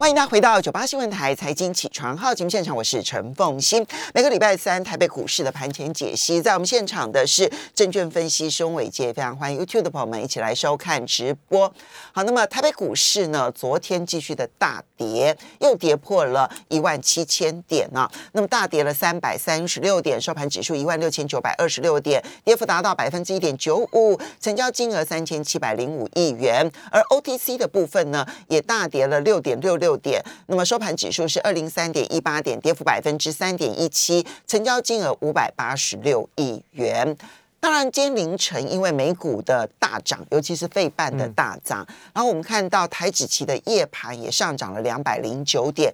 欢迎大家回到九八新闻台财经起床号节目现场，我是陈凤欣。每个礼拜三台北股市的盘前解析，在我们现场的是证券分析师翁伟杰，非常欢迎 YouTube 的朋友们一起来收看直播。好，那么台北股市呢，昨天继续的大跌，又跌破了一万七千点呢。那么大跌了三百三十六点，收盘指数一万六千九百二十六点，跌幅达到百分之一点九五，成交金额三千七百零五亿元。而 OTC 的部分呢，也大跌了六点六六。六点，那么收盘指数是二零三点一八点，跌幅百分之三点一七，成交金额五百八十六亿元。当然，今天凌晨因为美股的大涨，尤其是费半的大涨，然后我们看到台指期的夜盘也上涨了两百零九点，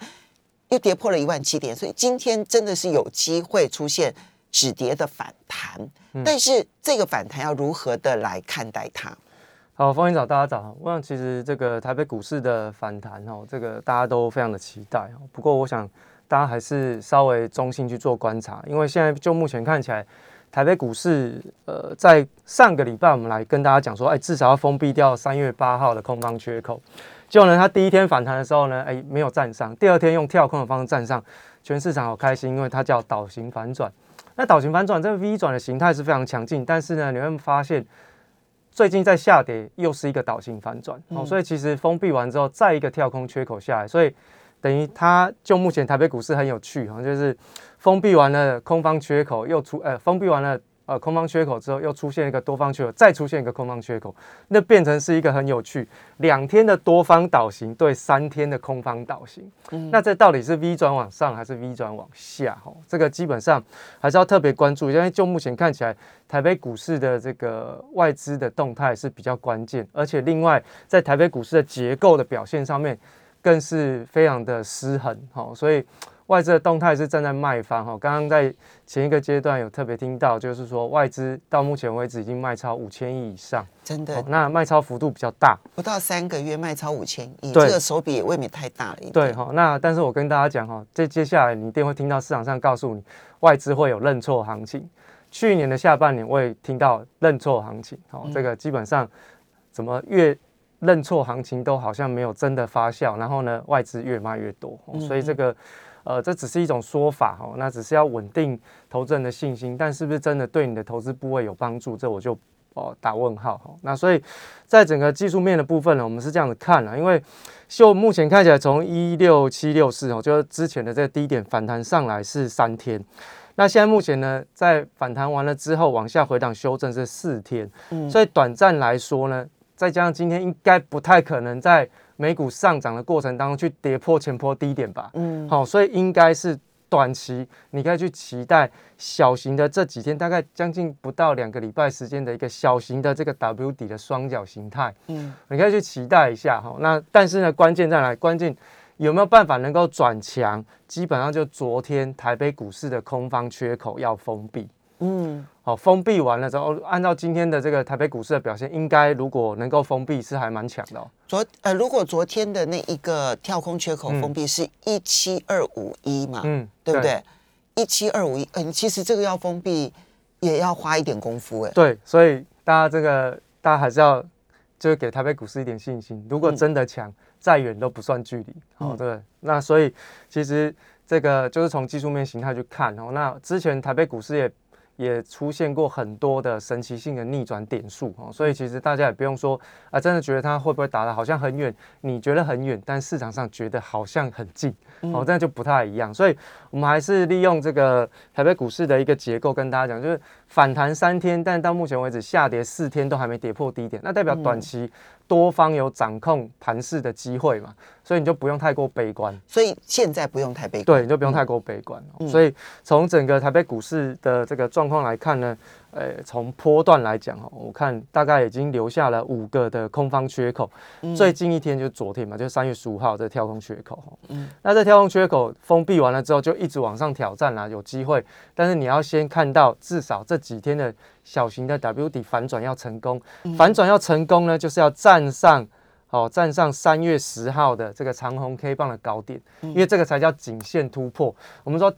又跌破了一万七点，所以今天真的是有机会出现止跌的反弹。但是这个反弹要如何的来看待它？好，欢迎早，大家早。我想其实这个台北股市的反弹哦，这个大家都非常的期待哦。不过我想大家还是稍微中性去做观察，因为现在就目前看起来，台北股市呃，在上个礼拜我们来跟大家讲说，哎，至少要封闭掉三月八号的空方缺口。结果呢，它第一天反弹的时候呢，哎，没有站上；第二天用跳空的方式站上，全市场好开心，因为它叫倒型反转。那倒型反转这个 V 转的形态是非常强劲，但是呢，你会发现。最近在下跌，又是一个倒型反转，哦，所以其实封闭完之后，再一个跳空缺口下来，所以等于它就目前台北股市很有趣，哈，就是封闭完了空方缺口又出，呃，封闭完了。呃，空方缺口之后又出现一个多方缺口，再出现一个空方缺口，那变成是一个很有趣，两天的多方倒行对三天的空方倒行，那这到底是 V 转往上还是 V 转往下？哈，这个基本上还是要特别关注，因为就目前看起来，台北股市的这个外资的动态是比较关键，而且另外在台北股市的结构的表现上面更是非常的失衡，哈，所以。外资的动态是站在卖方哈，刚刚在前一个阶段有特别听到，就是说外资到目前为止已经卖超五千亿以上，真的，那卖超幅度比较大，不到三个月卖超五千亿，这个手笔也未免太大了一点。对哈，那但是我跟大家讲哈，这接下来你一定会听到市场上告诉你，外资会有认错行情。去年的下半年我也听到认错行情，好，这个基本上怎么越认错行情都好像没有真的发酵，然后呢外资越卖越多，所以这个。呃，这只是一种说法哈，那只是要稳定投资人的信心，但是不是真的对你的投资部位有帮助，这我就哦打问号哈。那所以在整个技术面的部分呢，我们是这样子看了，因为就目前看起来，从一六七六四哦，就是之前的这个低点反弹上来是三天，那现在目前呢，在反弹完了之后往下回档修正是四天，所以短暂来说呢，再加上今天应该不太可能在。美股上涨的过程当中，去跌破前波低点吧。嗯，好，所以应该是短期，你可以去期待小型的这几天，大概将近不到两个礼拜时间的一个小型的这个 W 底的双脚形态。嗯，你可以去期待一下哈。那但是呢，关键在哪？关键有没有办法能够转强？基本上就昨天台北股市的空方缺口要封闭。嗯，好，封闭完了之后，按照今天的这个台北股市的表现，应该如果能够封闭，是还蛮强的。哦昨呃，如果昨天的那一个跳空缺口封闭是一七二五一嘛，嗯，对不对？一七二五一，嗯，其实这个要封闭也要花一点功夫哎。对，所以大家这个大家还是要就是给台北股市一点信心。如果真的强，再远都不算距离。哦，对，那所以其实这个就是从技术面形态去看哦。那之前台北股市也。也出现过很多的神奇性的逆转点数哦，所以其实大家也不用说啊，真的觉得它会不会打的好像很远，你觉得很远，但市场上觉得好像很近哦，这样就不太一样。所以我们还是利用这个台北股市的一个结构跟大家讲，就是反弹三天，但到目前为止下跌四天都还没跌破低点，那代表短期。多方有掌控盘势的机会嘛，所以你就不用太过悲观。所以现在不用太悲观，对，你就不用太过悲观。所以从整个台北股市的这个状况来看呢。呃，从波段来讲哦，我看大概已经留下了五个的空方缺口。最近一天就是昨天嘛，就是三月十五号这跳空缺口。嗯，那这跳空缺口封闭完了之后，就一直往上挑战啦，有机会。但是你要先看到至少这几天的小型的 W 底反转要成功，反转要成功呢，就是要站上哦，站上三月十号的这个长红 K 棒的高点，因为这个才叫颈线突破。我们说。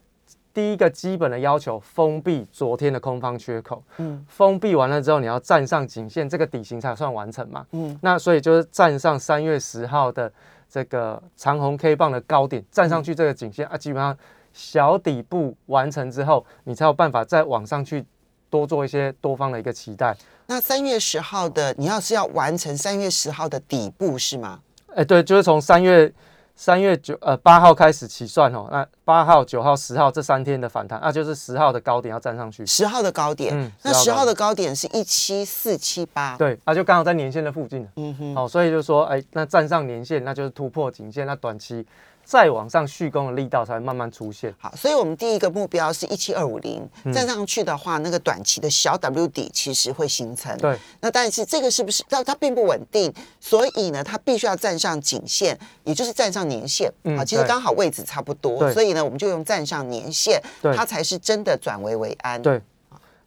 第一个基本的要求，封闭昨天的空方缺口。嗯，封闭完了之后，你要站上颈线，这个底型才算完成嘛。嗯，那所以就是站上三月十号的这个长红 K 棒的高点站上去这个颈线啊，基本上小底部完成之后，你才有办法再往上去多做一些多方的一个期待。那三月十号的，你要是要完成三月十号的底部是吗？哎，对，就是从三月三月九呃八号开始起算哦。那八号、九号、十号这三天的反弹，那就是十号的高点要站上去。十号的高点，嗯那10号十号的高点是一七四七八，对，那就刚好在年线的附近。嗯哼，好、所以就说，哎，那站上年线，那就是突破颈线，那短期再往上续攻的力道才会慢慢出现。好，所以我们第一个目标是一七二五零，嗯站上去的话，那个短期的小 W 底其实会形成。对，那但是这个是不是它它并不稳定，所以呢，它必须要站上颈线，也就是站上年线。嗯好，其实对刚好位置差不多，所以呢，我们就用站上年线，对它才是真的转危为安。对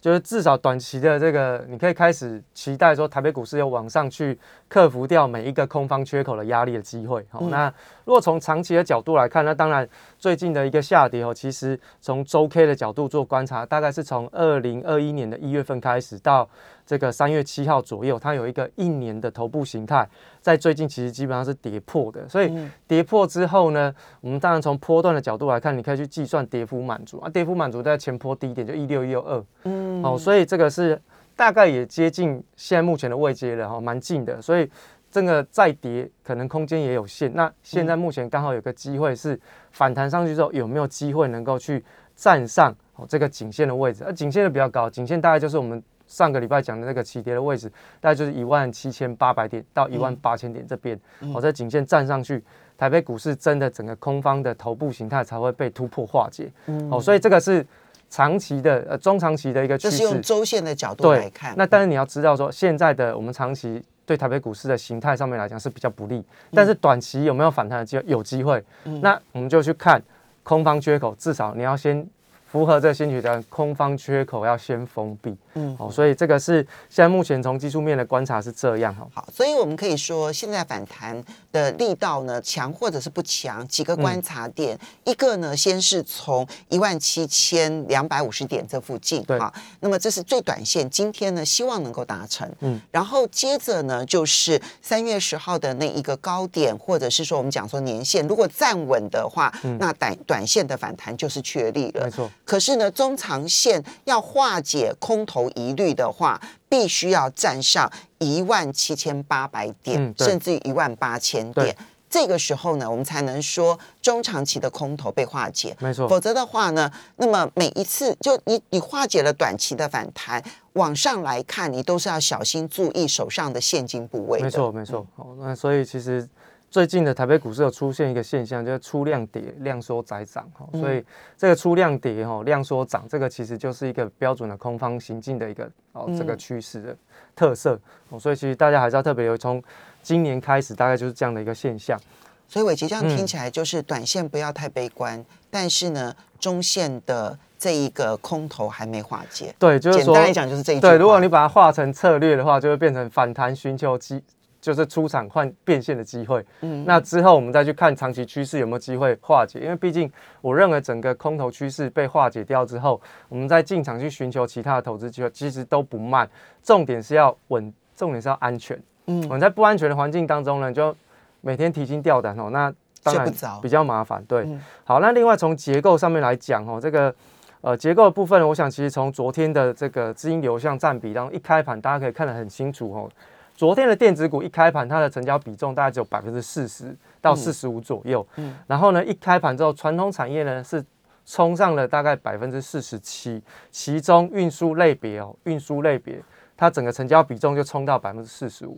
就是至少短期的这个，你可以开始期待说台北股市有往上去克服掉每一个空方缺口的压力的机会。好、嗯那如果从长期的角度来看，那当然最近的一个下跌哦，其实从周 K 的角度做观察，大概是从二零二一年的一月份开始到这个三月七号左右，它有一个一年的头部形态，在最近其实基本上是跌破的。所以嗯跌破之后呢，我们当然从波段的角度来看，你可以去计算跌幅满足啊，跌幅满足在前波低点就一六一六二。嗯，哦，所以这个是大概也接近现在目前的位阶了哈，蛮近的，所以这个再跌可能空间也有限。那现在目前刚好有个机会是反弹上去之后，有没有机会能够去站上哦这个颈线的位置？而颈线的比较高，颈线大概就是我们上个礼拜讲的那个起跌的位置，大概就是一万七千八百点到一万八千点这边。哦，在颈线站上去，台北股市真的整个空方的头部形态才会被突破化解。哦，所以这个是长期的呃中长期的一个趋势。就是用周线的角度对来看。那但是你要知道说，现在的我们长期对台北股市的形态上面来讲是比较不利，但是短期有没有反弹的机会？有机会。那我们就去看空方缺口，至少你要先符合这个先决条件，空方缺口要先封闭。嗯。哦，所以这个是现在目前从技术面的观察是这样哈。好，所以我们可以说，现在反弹的力道呢，强或者是不强，几个观察点，一个呢，先是从一万七千两百五十点这附近，对哈，那么这是最短线，今天呢，希望能够达成，嗯，然后接着呢，就是三月十号的那一个高点，或者是说我们讲说年线，如果站稳的话，那短短线的反弹就是确立了没，错，可是呢，中长线要化解空头疑虑的话，必须要站上一万七千八百点，嗯甚至于一万八千对点。这个时候呢，我们才能说中长期的空头被化解。没错否则的话呢，那么每一次就你你化解了短期的反弹，往上来看，你都是要小心注意手上的现金部位的。没错，没错。好，那所以其实最近的台北股市有出现一个现象，就是出量跌、量缩窄涨。哈，所以这个出量跌、哈量缩涨，这个其实就是一个标准的空方行进的一个哦这个趋势的特色。哦，所以其实大家还是要特别留意，从今年开始大概就是这样的一个现象。所以伟杰这样听嗯起来就是短线不要太悲观，但是呢，中线的这一个空头还没化解。对，就简单来讲就是这一句话。对，如果你把它化成策略的话，就会变成反弹寻求机，就是出场换变现的机会。嗯，那之后我们再去看长期趋势有没有机会化解，因为毕竟我认为整个空头趋势被化解掉之后，我们再进场去寻求其他的投资机会，其实都不慢。重点是要稳，重点是要安全。嗯我们在不安全的环境当中呢，就每天提心吊胆哦，那当然比较麻烦。对，嗯好，那另外从结构上面来讲哦，这个。呃，结构的部分，我想其实从昨天的这个资金流向占比当中，一开盘大家可以看得很清楚哦。昨天的电子股一开盘，它的成交比重大概只有百分之四十到四十五左右。嗯然后呢，一开盘之后，传统产业呢是冲上了大概百分之四十七，其中运输类别哦，运输类别它整个成交比重就冲到百分之四十五。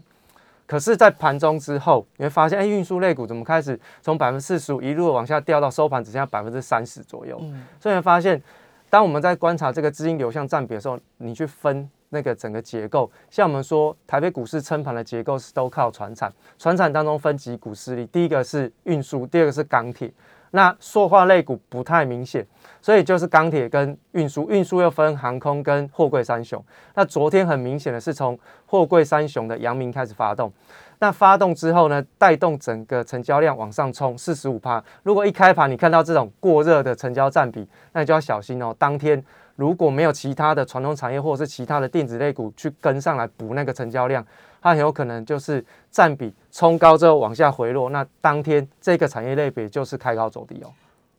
可是，在盘中之后，你会发现，哎，运输类股怎么开始从百分之四十五一路往下掉到收盘只剩下百分之三十左右？嗯所以你会发现，当我们在观察这个资金流向占比的时候，你去分那个整个结构，像我们说台北股市撑盘的结构是都靠船产，船产当中分几股势力，第一个是运输，第二个是钢铁。那塑化类股不太明显，所以就是钢铁跟运输，运输又分航空跟货柜三雄。那昨天很明显的是从货柜三雄的阳明开始发动，那发动之后呢，带动整个成交量往上冲四十五趴。如果一开盘你看到这种过热的成交占比，那你就要小心哦。当天如果没有其他的传统产业或者是其他的电子类股去跟上来补那个成交量，它很有可能就是占比冲高之后往下回落，那当天这个产业类别就是开高走低哦。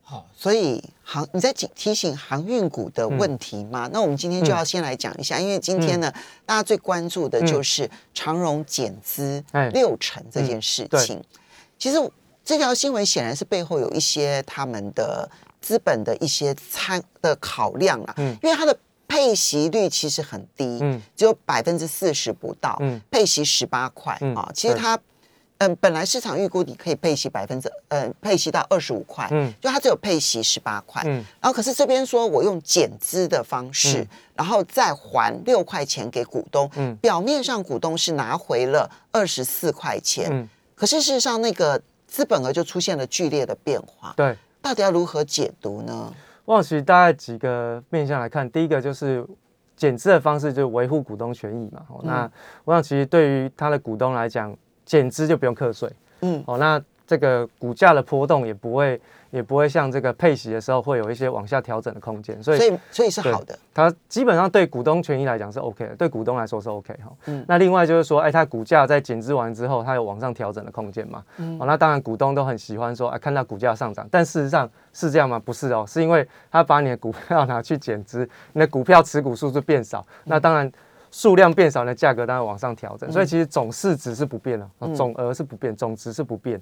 好，所以航你在提提醒航运股的问题吗？那我们今天就要先来讲一下，因为今天呢，大家最关注的就是长荣减资六成这件事情。其实这条新闻显然是背后有一些他们的资本的一些参的考量啊，因为它的配息率其实很低，嗯，只有百分之四十不到，嗯，配息十八块啊，其实它。嗯，本来市场预估你可以配息百分之，嗯，配息到二十五块，嗯，就它只有配息十八块，嗯，然后可是这边说我用减资的方式，然后再还六块钱给股东，嗯，表面上股东是拿回了二十四块钱，嗯，可是事实上那个资本额就出现了剧烈的变化，对，到底要如何解读呢？望其大概几个面向来看，第一个就是减资的方式，就是维护股东权益嘛，那我想其实对于他的股东来讲。减资就不用课税，嗯，哦，那这个股价的波动也不会，也不会像这个配息的时候会有一些往下调整的空间，所以所以所以是好的。它基本上对股东权益来讲是 OK 的，对股东来说是 OK 哈。嗯，那另外就是说，哎，它股价在减资完之后，它有往上调整的空间嘛？嗯，哦，那当然股东都很喜欢说，哎，看到股价上涨，但事实上是这样吗？不是哦，是因为他把你的股票拿去减资，你的股票持股数就变少，那当然。数量变少，那价格当然往上调整，所以其实总市值是不变的，总额是不变，总值是不变。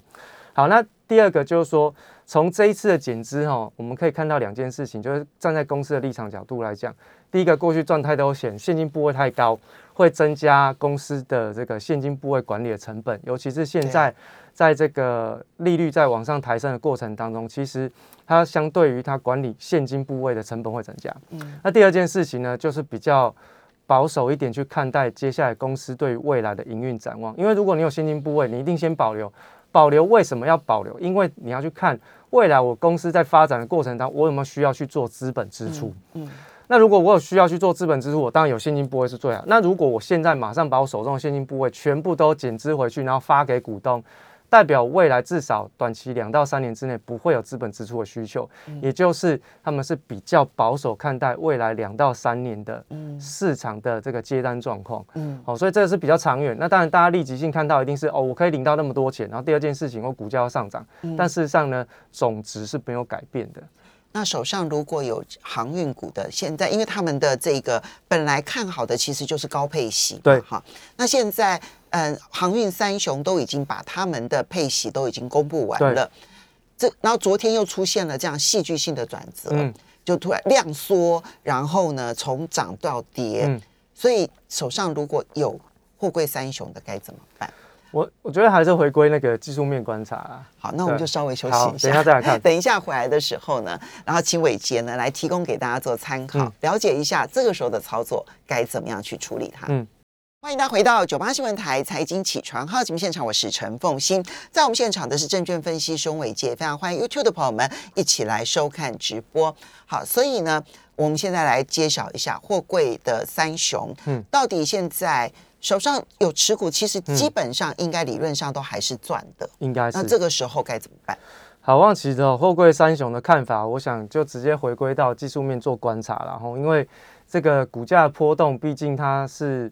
好，那第二个就是说，从这一次的减资哈，我们可以看到两件事情，就是站在公司的立场角度来讲，第一个过去赚太多钱，现金部位太高，会增加公司的这个现金部位管理的成本，尤其是现在在这个利率在往上抬升的过程当中，其实它相对于它管理现金部位的成本会增加。嗯，那第二件事情呢，就是比较。保守一点去看待接下来公司对未来的营运展望，因为如果你有现金部位，你一定先保留。保留为什么要保留？因为你要去看未来我公司在发展的过程当中，我有没有需要去做资本支出。嗯，那如果我有需要去做资本支出，我当然有现金部位是最好。那如果我现在马上把我手中的现金部位全部都减资回去，然后发给股东。代表未来至少短期两到三年之内不会有资本支出的需求，也就是他们是比较保守看待未来两到三年的市场的这个接单状况。嗯，好，所以这个是比较长远。那当然，大家立即性看到一定是哦，我可以领到那么多钱。然后第二件事情，我股价要上涨，但事实上呢，总值是没有改变的。那手上如果有航运股的，现在因为他们的这个本来看好的其实就是高配息，对哈。那现在嗯，航运三雄都已经把他们的配息都已经公布完了，这然后昨天又出现了这样戏剧性的转折，嗯，就突然量缩，然后呢从涨到跌，嗯，所以手上如果有货柜三雄的该怎么办？我我觉得还是回归那个技术面观察啦。好，那我们就稍微休息一下，等一下再来看。等一下回来的时候呢，然后请伟杰呢来提供给大家做参考，了解一下这个时候的操作该怎么样去处理它。嗯，欢迎大家回到九八新闻台财经起床号节目现场，我是陈凤欣，在我们现场的是证券分析师伟杰，非常欢迎 YouTube 的朋友们一起来收看直播。好，所以呢，我们现在来揭晓一下货柜的三雄，嗯，到底现在。手上有持股，其实基本上应该理论上都还是赚的，应该是。那这个时候该怎么办？好，望其的货柜三雄的看法，我想就直接回归到技术面做观察，然后因为这个股价波动，毕竟它是。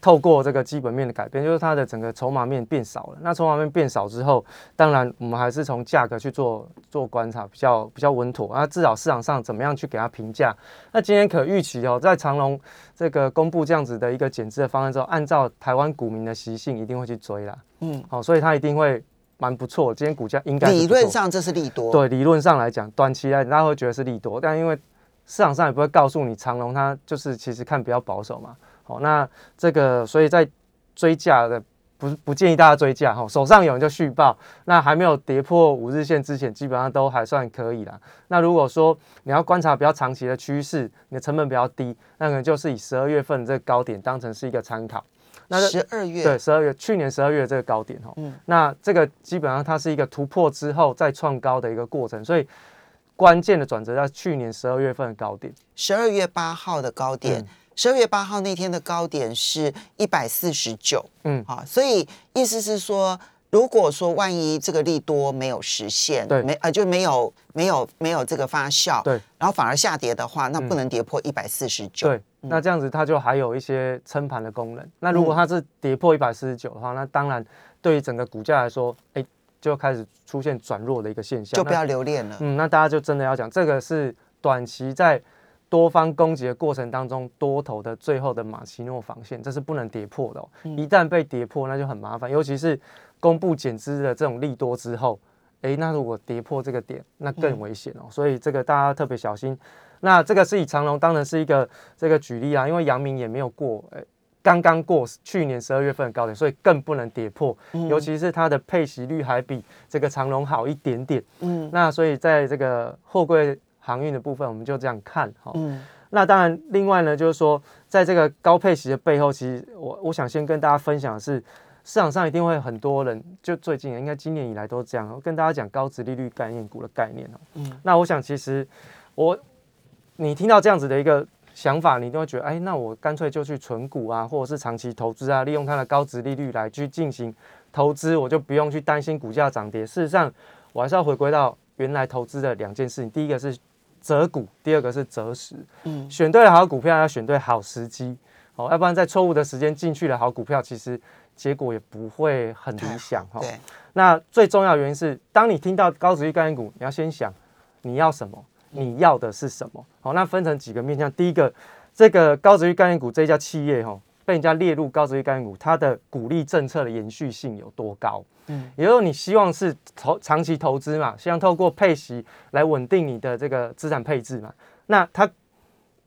透过这个基本面的改变，就是它的整个筹码面变少了。那筹码面变少之后，当然我们还是从价格去做做观察，比较比较稳妥。那至少市场上怎么样去给它评价？那今天可预期哦，在长隆这个公布这样子的一个减资的方案之后，按照台湾股民的习性，一定会去追啦。嗯，好，所以它一定会蛮不错。今天股价应该理论上这是利多。对，理论上来讲，短期来大家会觉得是利多，但因为市场上也不会告诉你长隆它就是其实看比较保守嘛。哦，那这个，所以在追价的不不建议大家追价哈，手上有人就续报，那还没有跌破五日线之前，基本上都还算可以啦。那如果说你要观察比较长期的趋势，你的成本比较低，那可能就是以十二月份这个高点当成是一个参考。那十二月对十二月去年十二月这个高点哈，嗯，那这个基本上它是一个突破之后再创高的一个过程，所以关键的转折在去年十二月份的高点，十二月八号的高点。十二月八号那天的高点是一百四十九，嗯，好，所以意思是说，如果说万一这个利多没有实现，对没呃就没有没有没有这个发酵，对，然后反而下跌的话，那不嗯能跌破一百四十九，对，那这样子它就还有一些撑盘的功能。那如果它是跌破一百四十九的话，那当然对于整个股价来说，哎，就开始出现转弱的一个现象。就不要留恋了。嗯，那大家就真的要讲，这个是短期在多方攻击的过程当中，多头的最后的马奇诺防线，这是不能跌破的、哦。一旦被跌破，那就很麻烦，尤其是公布减资的这种利多之后，诶，那如果跌破这个点，那更危险哦。所以这个大家特别小心。那这个是以长隆当然是一个这个举例啊，因为阳明也没有过，诶，刚刚过去年十二月份的高点，所以更不能跌破。尤其是它的配息率还比这个长隆好一点点。嗯那所以在这个货柜航运的部分，我们就这样看哈。嗯那当然，另外呢，就是说，在这个高配息的背后，其实我我想先跟大家分享的是，市场上一定会很多人，就最近应该今年以来都这样，我跟大家讲高值利率概念股的概念哦。嗯那我想其实我你听到这样子的一个想法，你一定会觉得，哎，那我干脆就去存股啊，或者是长期投资啊，利用它的高值利率来去进行投资，我就不用去担心股价涨跌。事实上，我还是要回归到原来投资的两件事情，第一个是择股，第二个是择时。嗯选对了好股票，要选对好时机哦，要不然在错误的时间进去了好股票，其实结果也不会很理想哈。对，那最重要的原因是，当你听到高值率概念股，你要先想你要什么，你要的是什么。好，那分成几个面向。第一个，这个高值率概念股这一家企业哈，被人家列入高值率概念股，它的鼓励政策的延续性有多高？嗯也就是你希望是投长期投资嘛，希望透过配息来稳定你的这个资产配置嘛。那它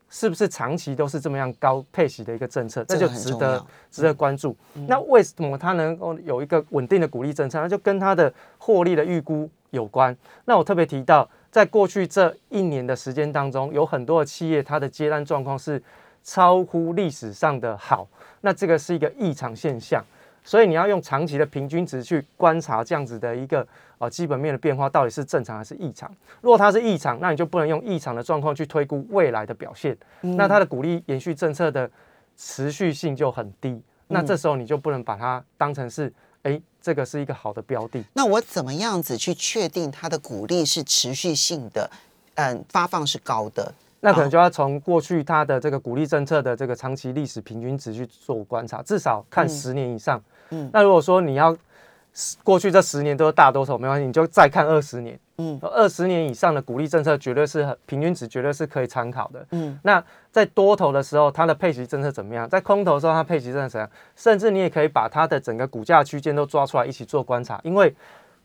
是不是长期都是这么样高配息的一个政策？这这个就值得值得关注。那为什么它能够有一个稳定的鼓励政策？那就跟它的获利的预估有关。那我特别提到，在过去这一年的时间当中，有很多的企业它的接单状况是超乎历史上的好，那这个是一个异常现象。所以你要用长期的平均值去观察这样子的一个呃基本面的变化到底是正常还是异常。如果它是异常，那你就不能用异常的状况去推估未来的表现。那它的鼓励延续政策的持续性就很低。那这时候你就不能把它当成是，哎，这个是一个好的标的。那我怎么样子去确定它的鼓励是持续性的？嗯，发放是高的，那可能就要从过去它的这个鼓励政策的这个长期历史平均值去做观察，至少看十年以上。嗯那如果说你要十过去这十年都是大多头，没关系，你就再看二十年。嗯二十年以上的鼓励政策绝对是很平均值，绝对是可以参考的。嗯那在多头的时候，它的配息政策怎么样？在空头的时候，它配息政策怎样？甚至你也可以把它的整个股价区间都抓出来一起做观察，因为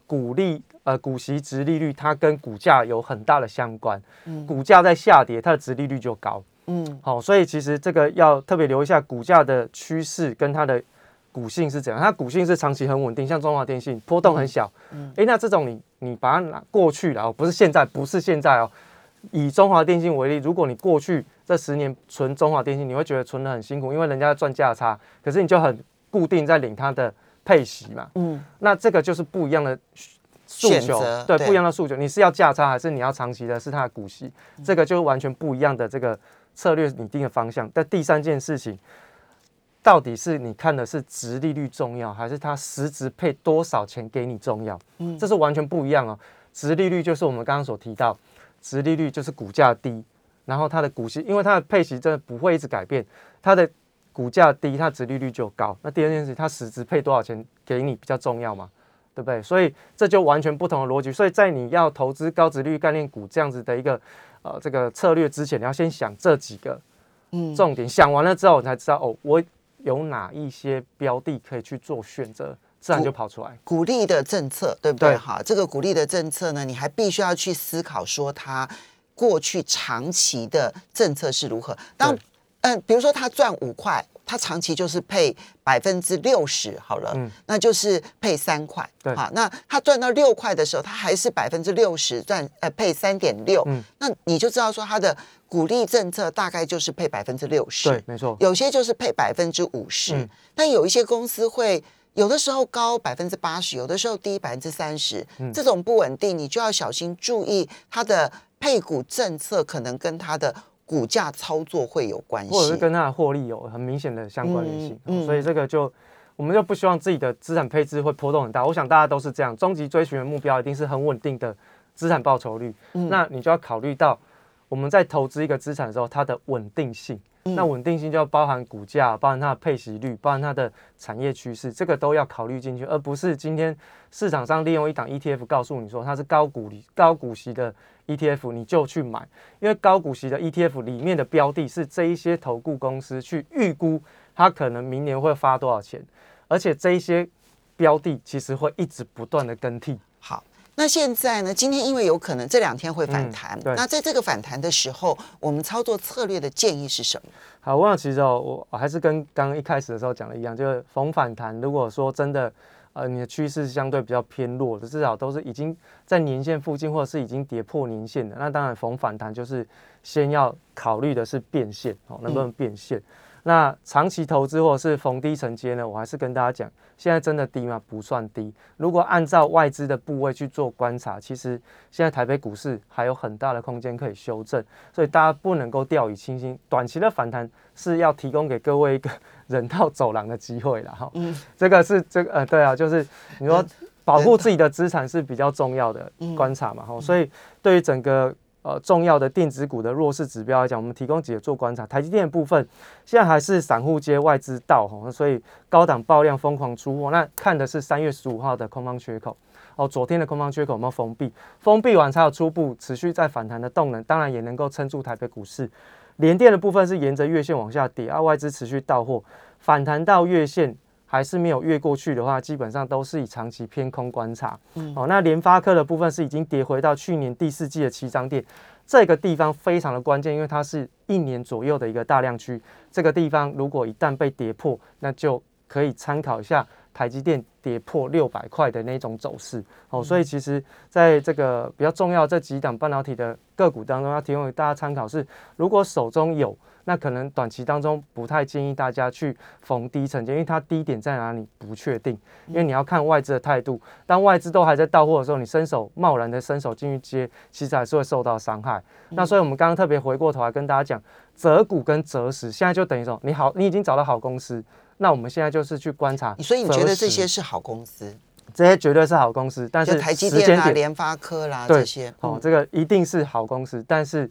股利呃股息值利率它跟股价有很大的相关。股价在下跌，它的值利率就高。嗯好、所以其实这个要特别留意一下股价的趋势跟它的股性是怎样。它股性是长期很稳定，像中华电信波动很小。嗯，诶，那这种你你把它拿过去了，哦不是现在，不是现在哦。以中华电信为例，如果你过去这十年存中华电信，你会觉得存的很辛苦，因为人家赚价差，可是你就很固定在领它的配息嘛。嗯，那这个就是不一样的诉求，对对不一样的诉求。你是要价差，还是你要长期的是它的股息？这个就完全不一样的这个策略拟定的方向。但第三件事情，到底是你看的是值利率重要，还是它实质配多少钱给你重要？嗯，这是完全不一样哦。值利率就是我们刚刚所提到，值利率就是股价低，然后它的股息，因为它的配息真的不会一直改变，它的股价低，它值利率就高。那第二件事，它实质配多少钱给你比较重要嘛？对不对？所以这就完全不同的逻辑。所以在你要投资高值率概念股这样子的一个呃这个策略之前，你要先想这几个嗯重点，想完了之后，你才知道哦，我有哪一些标的可以去做选择，自然就跑出来。鼓励的政策，对不对？哈，这个鼓励的政策呢，你还必须要去思考说它过去长期的政策是如何。当对嗯，比如说他赚五块，他长期就是配百分之六十好了，嗯那就是配三块。对好，那他赚到六块的时候，他还是百分之六十赚呃配三点六，嗯那你就知道说他的鼓励政策大概就是配百分之六十。对，没错。有些就是配百分之五十嗯，但有一些公司会有的时候高百分之八十，有的时候低百分之三十，嗯这种不稳定，你就要小心注意它的配股政策可能跟它的股价操作会有关系，或者是跟它的获利有很明显的相关联性，嗯嗯所以这个就我们就不希望自己的资产配置会波动很大。我想大家都是这样，终极追寻的目标一定是很稳定的资产报酬率。那你就要考虑到我们在投资一个资产的时候，它的稳定性。那稳定性就要包含股价，包含它的配息率，包含它的产业趋势，这个都要考虑进去，而不是今天市场上利用一档 ETF 告诉你说它是高股利、高股息的 ETF，你就去买，因为高股息的 ETF 里面的标的是这一些投顾公司去预估它可能明年会发多少钱，而且这一些标的其实会一直不断的更替。好。那现在呢？今天因为有可能这两天会反弹，那在这个反弹的时候，我们操作策略的建议是什么？好，我想其实哦，我还是跟刚刚一开始的时候讲的一样，就是逢反弹，如果说真的，呃，你的趋势相对比较偏弱的，至少都是已经在年线附近，或者是已经跌破年线的，那当然逢反弹就是先要考虑的是变现，哦，能不能变现？那长期投资或者是逢低承接呢？我还是跟大家讲，现在真的低吗？不算低。如果按照外资的部位去做观察，其实现在台北股市还有很大的空间可以修正，所以大家不能够掉以轻心。短期的反弹是要提供给各位一个人道走廊的机会了哈。嗯，这个是这个呃，对啊，就是你说保护自己的资产是比较重要的观察嘛哈。所以对于整个。呃，重要的电子股的弱势指标来讲，我们提供几个做观察。台积电的部分，现在还是散户接外资到哈，所以高档爆量疯狂出货。那看的是三月十五号的空方缺口哦，昨天的空方缺口有没有封闭？封闭完才有初步持续在反弹的动能，当然也能够撑住台北股市。连电的部分是沿着月线往下跌，而外资持续到货，反弹到月线。还是没有越过去的话，基本上都是以长期偏空观察。嗯，哦，那联发科的部分是已经跌回到去年第四季的七张店，这个地方非常的关键，因为它是一年左右的一个大量区。这个地方如果一旦被跌破，那就可以参考一下台积电跌破六百块的那种走势。哦，所以其实在这个比较重要这几档半导体的个股当中，要提供给大家参考是，如果手中有。那可能短期当中不太建议大家去逢低承接，因为它低点在哪里不确定。因为你要看外资的态度，当外资都还在到货的时候，你伸手贸然的伸手进去接，其实还是会受到伤害。那所以我们刚刚特别回过头来跟大家讲，择股跟择时，现在就等于说你好，你已经找到好公司，那我们现在就是去观察。所以你觉得这些是好公司？这些绝对是好公司，但是台积电啊、联发科啦这些，哦，这个一定是好公司，但是。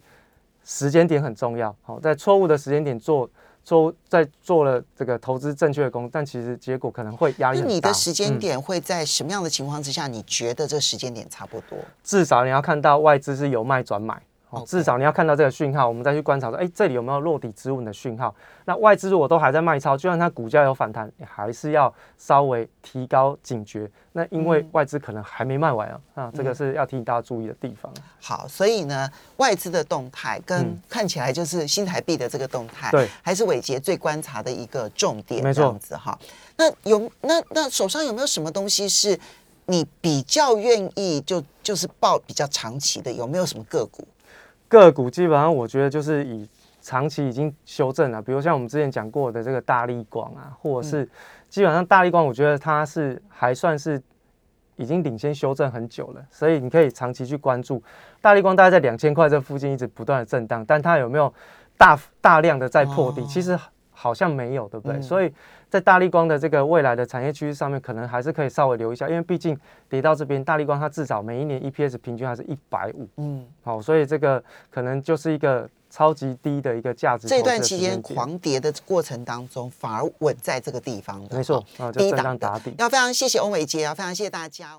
时间点很重要，好，在错误的时间点做做在做了这个投资正确的工，但其实结果可能会压力很大。你的时间点会在什么样的情况之下？你觉得这时间点差不多？至少你要看到外资是由卖转买。至少你要看到这个讯号，我们再去观察说，哎，这里有没有落底止稳的讯号？那外资如果都还在卖超，就算它股价有反弹，你还是要稍微提高警觉。那因为外资可能还没卖完啊，啊，这个是要提醒大家注意的地方。好，所以呢，外资的动态跟看起来就是新台币的这个动态，对，还是伟杰最观察的一个重点。没错，子哈。那有那那手上有没有什么东西是你比较愿意就就是报比较长期的？有没有什么个股？个股基本上，我觉得就是以长期已经修正了，比如像我们之前讲过的这个大力光啊，或者是基本上大力光，我觉得它是还算是已经领先修正很久了，所以你可以长期去关注大力光，大概在两千块这附近一直不断的震荡，但它有没有大大量的在破底？其实。好像没有，对不对？所以在大力光的这个未来的产业趋势上面，可能还是可以稍微留一下，因为毕竟跌到这边，大力光它至少每一年 EPS 平均还是一百五，嗯，好，所以这个可能就是一个超级低的一个价值。这段期间狂跌的过程当中，反而稳在这个地方的，没错，啊，就震荡打底。要非常谢谢欧伟杰啊，非常谢谢大家。